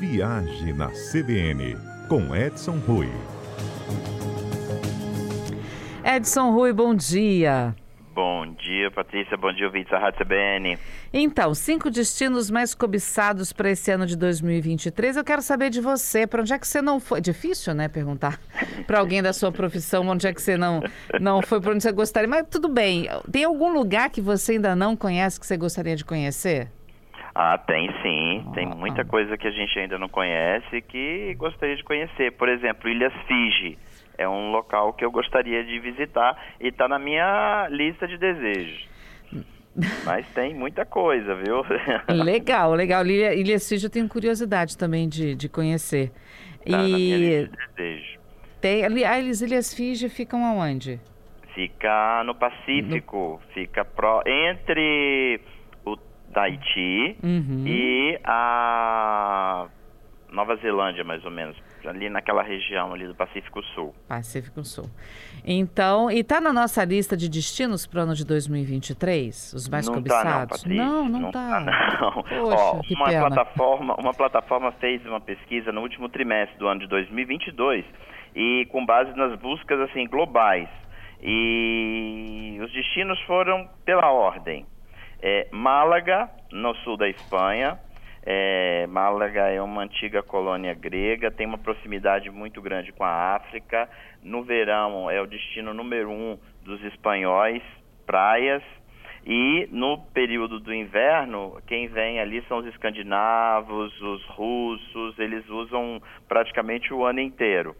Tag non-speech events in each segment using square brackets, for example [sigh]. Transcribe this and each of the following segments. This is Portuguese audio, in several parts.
Viagem na CBN, com Edson Rui. Edson Rui, bom dia. Bom dia, Patrícia. Bom dia, ouvintes da Rádio CBN. Então, cinco destinos mais cobiçados para esse ano de 2023. Eu quero saber de você, para onde é que você não foi? Difícil, né, perguntar [laughs] para alguém da sua profissão onde é que você não, não foi, para onde você gostaria. Mas tudo bem. Tem algum lugar que você ainda não conhece que você gostaria de conhecer? Ah, tem sim. Tem muita coisa que a gente ainda não conhece que gostaria de conhecer. Por exemplo, Ilhas Fiji. É um local que eu gostaria de visitar e está na minha lista de desejos. [laughs] Mas tem muita coisa, viu? [laughs] Legal, legal. Ilha, Ilhas Fiji eu tenho curiosidade também de, de conhecer. Tá e... na minha lista de desejos. Tem, as Ilhas Fiji ficam aonde? Fica no Pacífico. No... Fica pro, entre Tahiti uhum. e a Nova Zelândia, mais ou menos, ali naquela região ali do Pacífico Sul. Pacífico Sul. Então, e está na nossa lista de destinos para o ano de 2023, os mais não cobiçados? Tá, não, não, não, não tá. tá não. Poxa, Ó, uma pena. plataforma, uma plataforma fez uma pesquisa no último trimestre do ano de 2022 e com base nas buscas assim globais. E os destinos foram pela ordem. É, Málaga, no sul da Espanha. É, Málaga é uma antiga colônia grega, tem uma proximidade muito grande com a África. No verão é o destino número um dos espanhóis, praias. E no período do inverno, quem vem ali são os escandinavos, os russos, eles usam praticamente o ano inteiro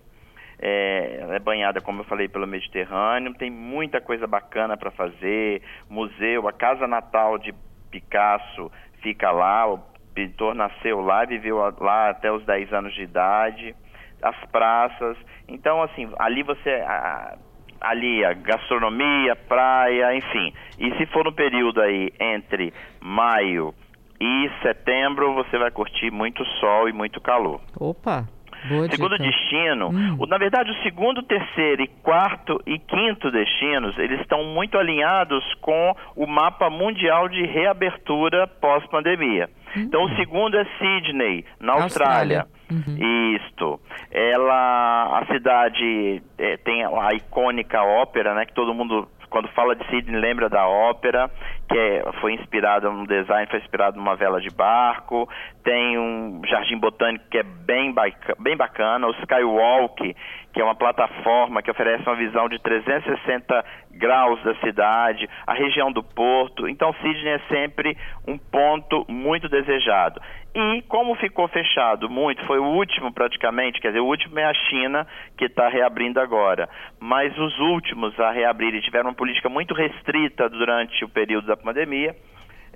é, é banhada, como eu falei, pelo Mediterrâneo, tem muita coisa bacana para fazer, museu, a casa natal de Picasso fica lá, o pintor nasceu lá, viveu lá até os 10 anos de idade, as praças, então assim, ali você... A, ali a gastronomia, praia, enfim. E se for no período aí entre maio e setembro, você vai curtir muito sol e muito calor. Opa! Boa segundo dica. destino, hum. o, na verdade o segundo, terceiro e quarto e quinto destinos, eles estão muito alinhados com o mapa mundial de reabertura pós-pandemia. Hum. Então o segundo é Sydney, na Austrália. Austrália. Uhum. Isto. Ela, a cidade é, tem a icônica ópera, né, que todo mundo quando fala de Sydney lembra da ópera, que é, foi inspirada no design, foi inspirado numa vela de barco. Tem um jardim botânico que é bem, bem bacana, o Skywalk, que é uma plataforma que oferece uma visão de 360 graus da cidade, a região do porto. Então, Sydney é sempre um ponto muito desejado. E como ficou fechado muito, foi o último praticamente, quer dizer, o último é a China, que está reabrindo agora. Mas os últimos a reabrir tiveram uma política muito restrita durante o período da pandemia.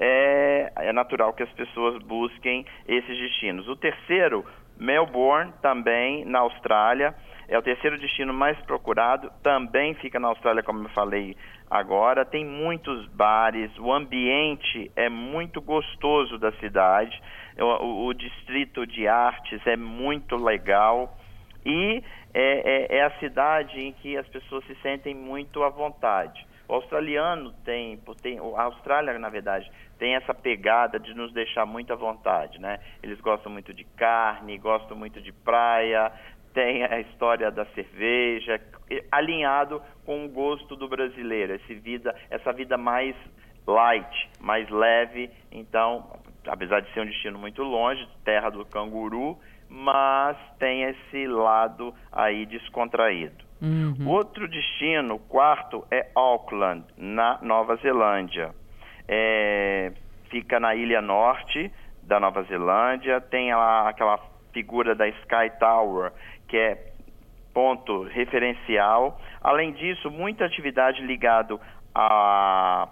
É, é natural que as pessoas busquem esses destinos. O terceiro, Melbourne, também na Austrália é o terceiro destino mais procurado, também fica na Austrália, como eu falei agora. Tem muitos bares, o ambiente é muito gostoso da cidade, o, o distrito de artes é muito legal e é, é, é, a cidade em que as pessoas se sentem muito à vontade. O australiano tem, tem, a Austrália, na verdade, tem essa pegada de nos deixar muito à vontade, né? Eles gostam muito de carne, gostam muito de praia, tem a história da cerveja, alinhado com o gosto do brasileiro, esse vida, essa vida mais light, mais leve. Então, apesar de ser um destino muito longe, terra do canguru, mas tem esse lado aí descontraído. Uhum. Outro destino, quarto, é Auckland, na Nova Zelândia. É, fica na ilha norte da Nova Zelândia, tem lá aquela figura da Sky Tower, que é ponto referencial. Além disso, muita atividade ligado a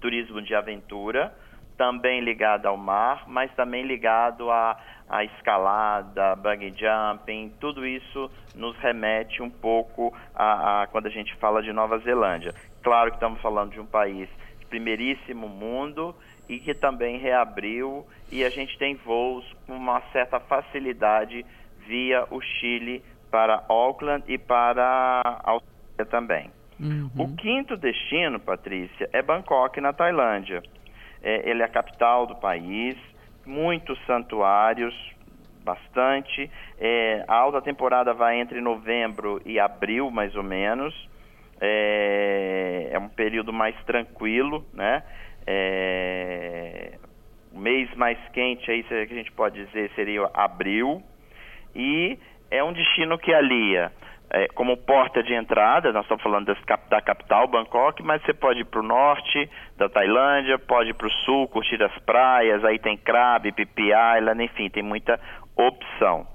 turismo de aventura, também ligado ao mar, mas também ligado a, a escalada, bungee jumping, tudo isso nos remete um pouco a, a, quando a gente fala de Nova Zelândia. Claro que estamos falando de um país de primeiríssimo mundo e que também reabriu e a gente tem voos com uma certa facilidade via o Chile para Auckland e para a Austrália também. Uhum. O quinto destino, Patrícia, é Bangkok, na Tailândia. É, ele é a capital do país, muitos santuários, bastante. É, a alta temporada vai entre novembro e abril, mais ou menos. É, é um período mais tranquilo, né? É, o mês mais quente aí que a gente pode dizer seria abril e é um destino que alia é, como porta de entrada, nós estamos falando das, da capital, Bangkok, mas você pode ir para o norte da Tailândia, pode ir para o sul, curtir as praias, aí tem Krabi, Phi Island, enfim, tem muita opção.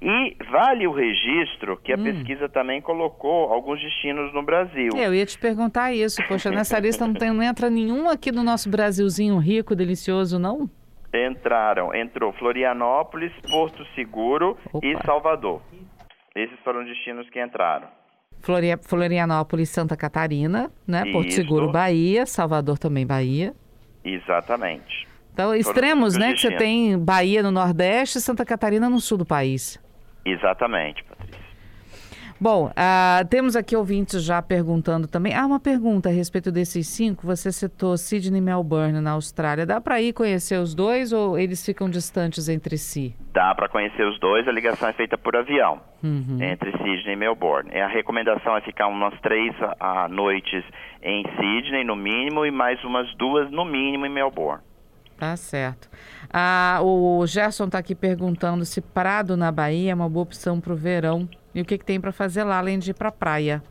E vale o registro que a hum. pesquisa também colocou alguns destinos no Brasil. É, eu ia te perguntar isso, poxa, nessa lista não, tem, não entra nenhum aqui do nosso Brasilzinho rico, delicioso, não? Entraram, entrou Florianópolis, Porto Seguro Opa. e Salvador. Esses foram destinos que entraram. Florianópolis, Santa Catarina, né? Porto Isso. Seguro, Bahia, Salvador também Bahia. Exatamente. Então, extremos, né? Que você tem Bahia no Nordeste e Santa Catarina no sul do país. Exatamente. Bom, uh, temos aqui ouvintes já perguntando também. Ah, uma pergunta a respeito desses cinco. Você citou Sydney e Melbourne na Austrália. Dá para ir conhecer os dois ou eles ficam distantes entre si? Dá para conhecer os dois. A ligação é feita por avião uhum. entre Sydney e Melbourne. É, a recomendação é ficar umas três a, a noites em Sydney, no mínimo, e mais umas duas, no mínimo, em Melbourne. Tá certo. Ah, o Gerson está aqui perguntando se Prado na Bahia é uma boa opção para o verão e o que, que tem para fazer lá, além de ir para a praia?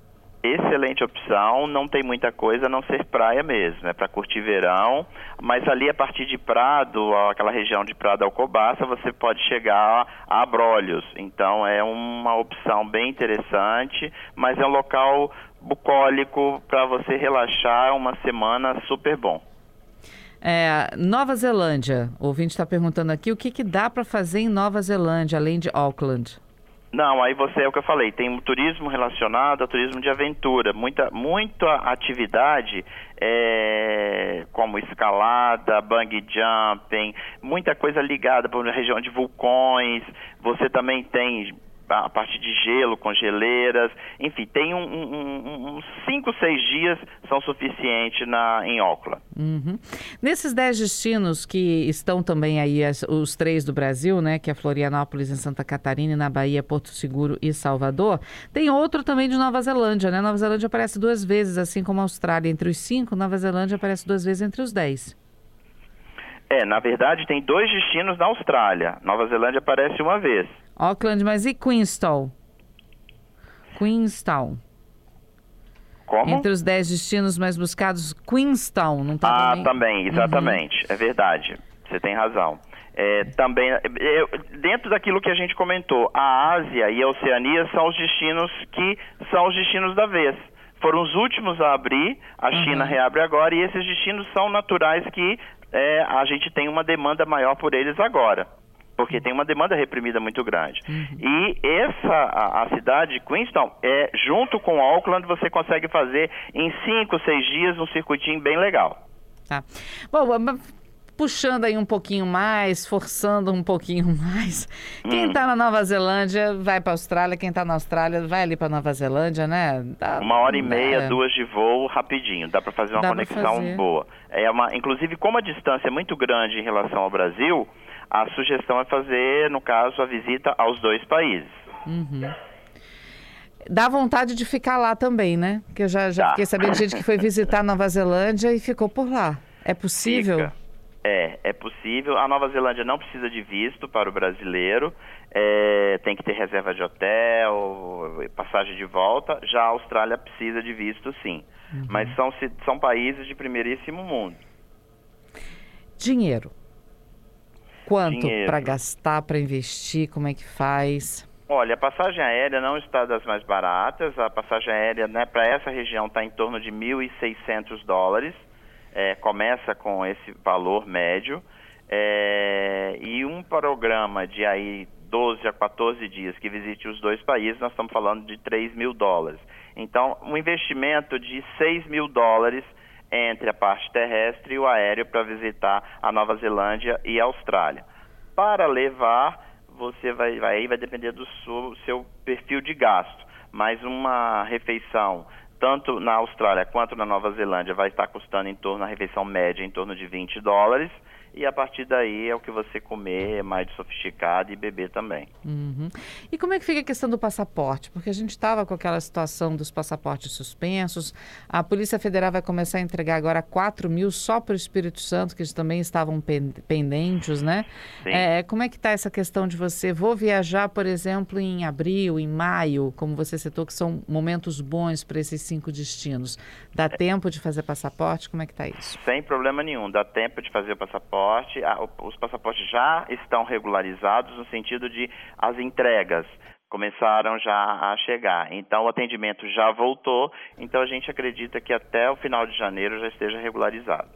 Excelente opção, não tem muita coisa a não ser praia mesmo, é para curtir verão, mas ali a partir de Prado, aquela região de Prado Alcobaça, você pode chegar a Abrolhos, então é uma opção bem interessante, mas é um local bucólico para você relaxar uma semana super bom. É, Nova Zelândia, o ouvinte está perguntando aqui o que, que dá para fazer em Nova Zelândia, além de Auckland? Não, aí você é o que eu falei, tem turismo relacionado ao turismo de aventura, muita, muita atividade é, como escalada, bungee jumping, muita coisa ligada para a região de vulcões, você também tem a parte de gelo, com geleiras, enfim, tem uns um, um, um, cinco, seis dias são suficientes na, em Auckland. Uhum. Nesses dez destinos que estão também aí, as, os três do Brasil, né, que é Florianópolis, em Santa Catarina, na Bahia, Porto Seguro e Salvador, tem outro também de Nova Zelândia, né? Nova Zelândia aparece duas vezes, assim como a Austrália entre os cinco, Nova Zelândia aparece duas vezes entre os dez. É, na verdade tem dois destinos na Austrália. Nova Zelândia aparece uma vez. Auckland, mas e Queenstown? Queenstown. Como? Entre os 10 destinos mais buscados, Queenstown, não está Ah, também, também exatamente. Uhum. É verdade. Você tem razão. É, também, é, dentro daquilo que a gente comentou, a Ásia e a Oceania são os destinos que são os destinos da vez. Foram os últimos a abrir, a uhum. China reabre agora, e esses destinos são naturais que é, a gente tem uma demanda maior por eles agora porque tem uma demanda reprimida muito grande. Uhum. E essa, a, a, cidade de Queenstown, é, junto com Auckland, você consegue fazer em cinco, seis dias um circuitinho bem legal. Tá. Bom, puxando aí um pouquinho mais, forçando um pouquinho [laughs] mais. Quem está hum. na Nova Zelândia vai para a Austrália, quem está na Austrália vai ali para Nova Zelândia, né? Dá, uma hora e meia, é... duas de voo, rapidinho. Dá para fazer uma Dá conexão boa. É uma, inclusive, como a distância é muito grande em relação ao Brasil, a sugestão é fazer, no caso, a visita aos dois países. Uhum. Dá vontade de ficar lá também, né? Porque eu já, já fiquei sabendo de gente que foi visitar Nova Zelândia e ficou por lá. É possível? Fica. É, é possível. A Nova Zelândia não precisa de visto para o brasileiro. É, tem que ter reserva de hotel, passagem de volta. Já a Austrália precisa de visto, sim. Uhum. Mas são, são países de primeiríssimo mundo. Dinheiro. Quanto para gastar, para investir? Como é que faz? Olha, a passagem aérea não está das mais baratas. A passagem aérea né, para essa região está em torno de 1.600 dólares. É, começa com esse valor médio. É, e um programa de aí 12 a 14 dias que visite os dois países, nós estamos falando de 3 mil dólares. Então, um investimento de 6 mil dólares entre a parte terrestre e o aéreo para visitar a Nova Zelândia e a Austrália. Para levar, você vai, vai, vai depender do seu, seu perfil de gasto, mas uma refeição tanto na Austrália quanto na Nova Zelândia vai estar custando em torno, a refeição média em torno de 20 dólares e a partir daí é o que você comer é mais sofisticado e beber também. Uhum. E como é que fica a questão do passaporte? Porque a gente estava com aquela situação dos passaportes suspensos, a Polícia Federal vai começar a entregar agora 4 mil só para o Espírito Santo, que eles também estavam pendentes, né? É, como é que está essa questão de você, vou viajar, por exemplo, em abril, em maio, como você citou, que são momentos bons para esses cinco destinos. Dá é. tempo de fazer passaporte? Como é que está isso? Sem problema nenhum, dá tempo de fazer o passaporte. Ah, os passaportes já estão regularizados no sentido de as entregas começaram já a chegar. Então o atendimento já voltou, então a gente acredita que até o final de janeiro já esteja regularizado.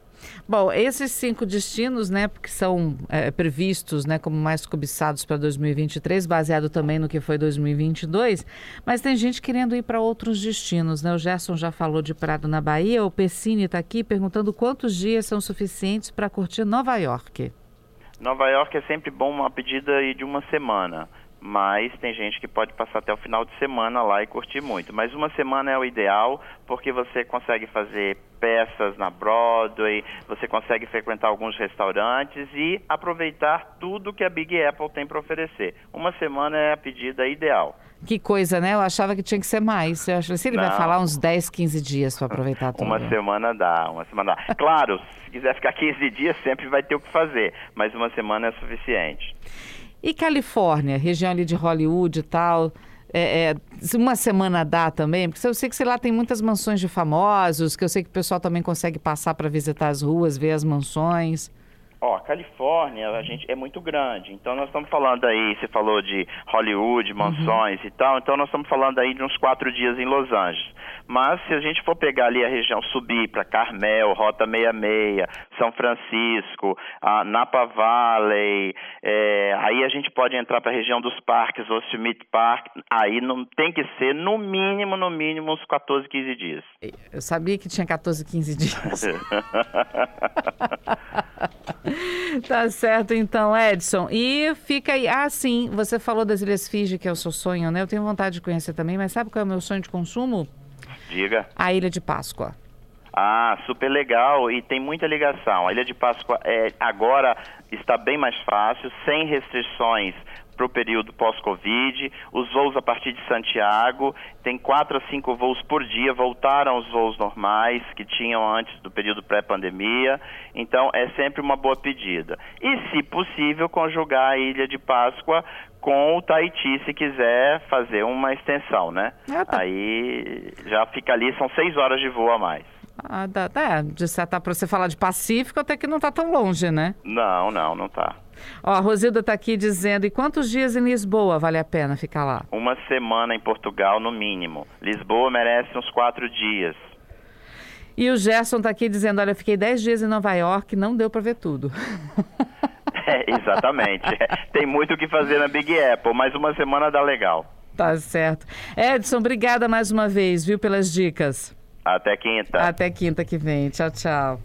Bom, esses cinco destinos, né, que são é, previstos, né, como mais cobiçados para 2023, baseado também no que foi 2022, mas tem gente querendo ir para outros destinos, né? O Gerson já falou de Prado na Bahia, o Pessini está aqui perguntando quantos dias são suficientes para curtir Nova York. Nova York é sempre bom uma pedida de uma semana mas tem gente que pode passar até o final de semana lá e curtir muito. Mas uma semana é o ideal, porque você consegue fazer peças na Broadway, você consegue frequentar alguns restaurantes e aproveitar tudo que a Big Apple tem para oferecer. Uma semana é a pedida ideal. Que coisa, né? Eu achava que tinha que ser mais. Eu achei, se ele Não. vai falar uns 10, 15 dias para aproveitar tudo. Uma semana dá, uma semana dá. Claro, se quiser ficar 15 dias, sempre vai ter o que fazer, mas uma semana é suficiente. E Califórnia, região ali de Hollywood e tal, é, é, uma semana dá também? Porque eu sei que lá tem muitas mansões de famosos, que eu sei que o pessoal também consegue passar para visitar as ruas, ver as mansões. Ó, a Califórnia, a gente é muito grande. Então nós estamos falando aí, você falou de Hollywood, uhum. mansões uhum. e tal. Então nós estamos falando aí de uns quatro dias em Los Angeles. Mas se a gente for pegar ali a região, subir para Carmel, Rota 66, São Francisco, a Napa Valley, é, aí a gente pode entrar para a região dos parques, Yosemite Park. Aí não tem que ser no mínimo, no mínimo uns 14, 15 dias. Eu sabia que tinha 14, 15 dias. [laughs] [laughs] tá certo, então, Edson. E fica aí. Ah, sim, você falou das Ilhas Fiji, que é o seu sonho, né? Eu tenho vontade de conhecer também, mas sabe qual é o meu sonho de consumo? Diga. A Ilha de Páscoa. Ah, super legal e tem muita ligação. A Ilha de Páscoa é, agora está bem mais fácil, sem restrições para o período pós-Covid. Os voos a partir de Santiago, tem quatro a cinco voos por dia, voltaram os voos normais que tinham antes do período pré-pandemia. Então é sempre uma boa pedida. E, se possível, conjugar a Ilha de Páscoa com o Tahiti se quiser fazer uma extensão, né? Ah, tá. Aí já fica ali, são seis horas de voo a mais. Ah, dá, é, de certa para você falar de Pacífico, até que não está tão longe, né? Não, não, não está. Ó, a Rosilda está aqui dizendo, e quantos dias em Lisboa vale a pena ficar lá? Uma semana em Portugal, no mínimo. Lisboa merece uns quatro dias. E o Gerson está aqui dizendo, olha, eu fiquei dez dias em Nova York, não deu para ver tudo. [laughs] É, exatamente. Tem muito o que fazer na Big Apple, mas uma semana dá legal. Tá certo. Edson, obrigada mais uma vez, viu, pelas dicas. Até quinta. Até quinta que vem. Tchau, tchau.